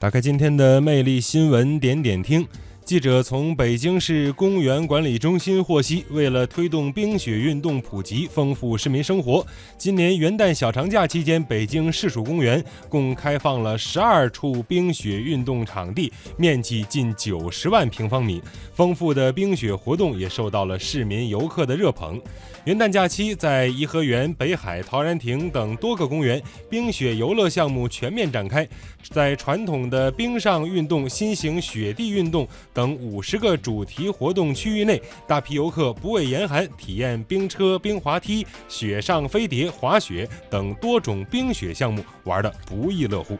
打开今天的魅力新闻点点听。记者从北京市公园管理中心获悉，为了推动冰雪运动普及，丰富市民生活，今年元旦小长假期间，北京市属公园共开放了十二处冰雪运动场地，面积近九十万平方米。丰富的冰雪活动也受到了市民游客的热捧。元旦假期，在颐和园、北海、陶然亭等多个公园，冰雪游乐项目全面展开。在传统的冰上运动、新型雪地运动等等五十个主题活动区域内，大批游客不畏严寒，体验冰车、冰滑梯、雪上飞碟、滑雪等多种冰雪项目，玩得不亦乐乎。